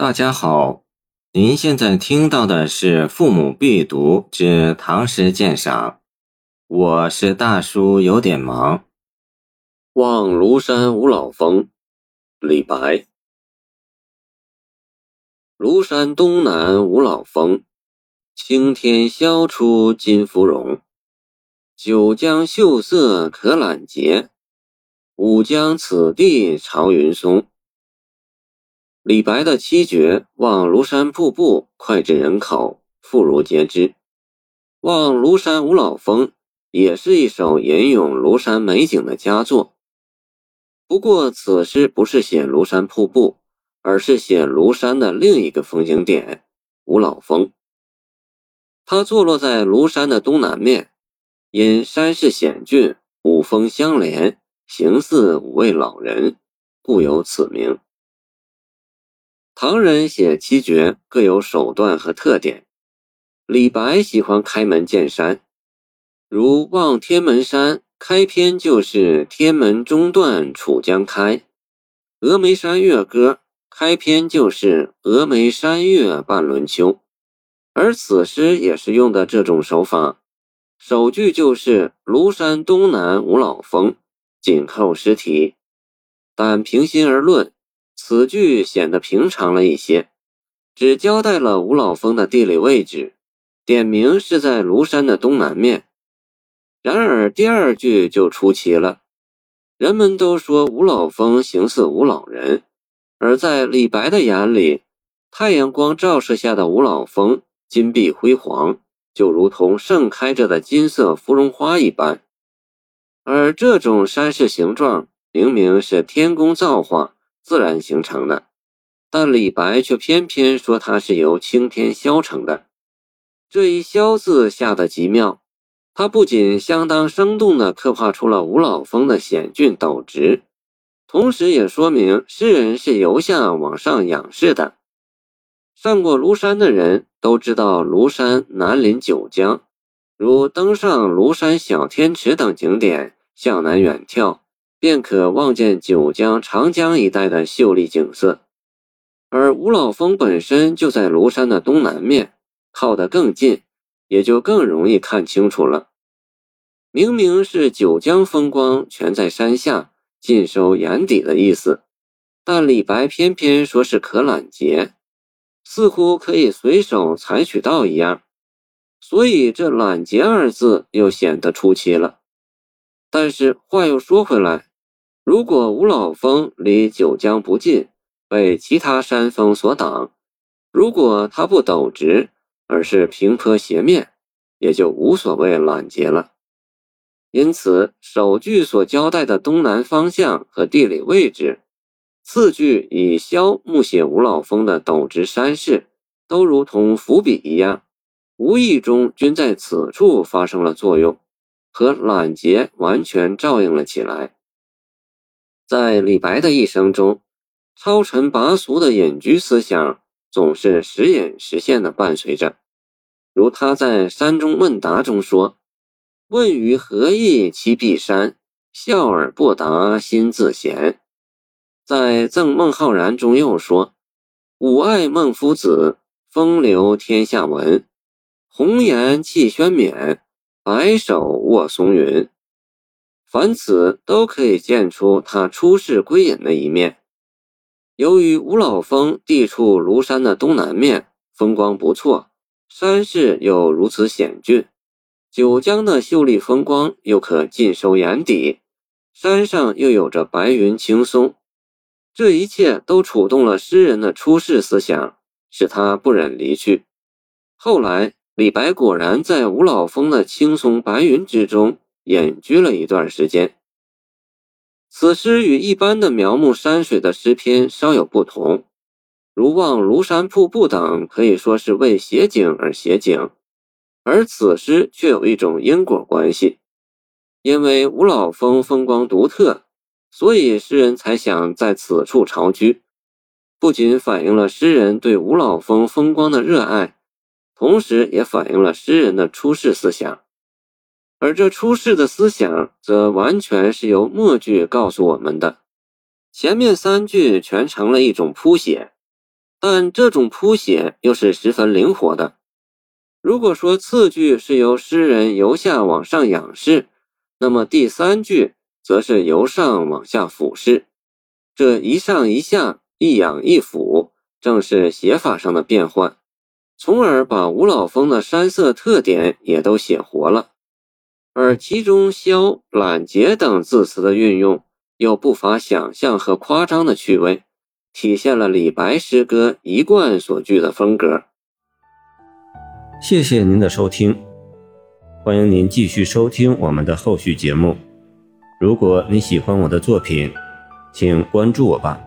大家好，您现在听到的是《父母必读之唐诗鉴赏》，我是大叔，有点忙。《望庐山五老峰》李白。庐山东南五老峰，青天宵出金芙蓉。九江秀色可揽结，五江此地朝云松。李白的七绝望庐山瀑布脍炙人口，妇孺皆知。望庐山五老峰也是一首吟咏庐山美景的佳作。不过，此诗不是写庐山瀑布，而是写庐山的另一个风景点——五老峰。它坐落在庐山的东南面，因山势险峻，五峰相连，形似五位老人，故有此名。唐人写七绝各有手段和特点。李白喜欢开门见山，如《望天门山》开篇就是“天门中断楚江开”，《峨眉山月歌》开篇就是“峨眉山月半轮秋”。而此诗也是用的这种手法，首句就是“庐山东南五老峰”，紧扣诗题。但平心而论。此句显得平常了一些，只交代了五老峰的地理位置，点名是在庐山的东南面。然而第二句就出奇了，人们都说五老峰形似五老人，而在李白的眼里，太阳光照射下的五老峰金碧辉煌，就如同盛开着的金色芙蓉花一般。而这种山势形状，明明是天工造化。自然形成的，但李白却偏偏说它是由青天削成的。这一“削”字下得极妙，它不仅相当生动地刻画出了五老峰的险峻陡直，同时也说明诗人是由下往上仰视的。上过庐山的人都知道，庐山南临九江，如登上庐山小天池等景点，向南远眺。便可望见九江、长江一带的秀丽景色，而五老峰本身就在庐山的东南面，靠得更近，也就更容易看清楚了。明明是九江风光全在山下，尽收眼底的意思，但李白偏偏说是可揽结，似乎可以随手采取到一样，所以这“揽结”二字又显得出奇了。但是话又说回来。如果五老峰离九江不近，被其他山峰所挡；如果它不陡直，而是平坡斜面，也就无所谓揽结了。因此，首句所交代的东南方向和地理位置，次句以削木写五老峰的陡直山势，都如同伏笔一样，无意中均在此处发生了作用，和揽结完全照应了起来。在李白的一生中，超尘拔俗的隐居思想总是时隐时现的伴随着。如他在《山中问答》中说：“问于何意栖碧山，笑而不答心自闲。”在《赠孟浩然》中又说：“吾爱孟夫子，风流天下闻。红颜弃轩冕，白首卧松云。”凡此都可以见出他出世归隐的一面。由于五老峰地处庐山的东南面，风光不错，山势又如此险峻，九江的秀丽风光又可尽收眼底，山上又有着白云青松，这一切都触动了诗人的出世思想，使他不忍离去。后来，李白果然在五老峰的青松白云之中。隐居了一段时间。此诗与一般的描摹山水的诗篇稍有不同，如望庐山瀑布等，可以说是为写景而写景，而此诗却有一种因果关系。因为五老峰风光独特，所以诗人才想在此处巢居，不仅反映了诗人对五老峰风光的热爱，同时也反映了诗人的出世思想。而这出世的思想，则完全是由末句告诉我们的。前面三句全成了一种铺写，但这种谱写又是十分灵活的。如果说次句是由诗人由下往上仰视，那么第三句则是由上往下俯视。这一上一下，一仰一俯，正是写法上的变换，从而把吴老峰的山色特点也都写活了。而其中“萧”“懒”“洁”等字词的运用，又不乏想象和夸张的趣味，体现了李白诗歌一贯所具的风格。谢谢您的收听，欢迎您继续收听我们的后续节目。如果你喜欢我的作品，请关注我吧。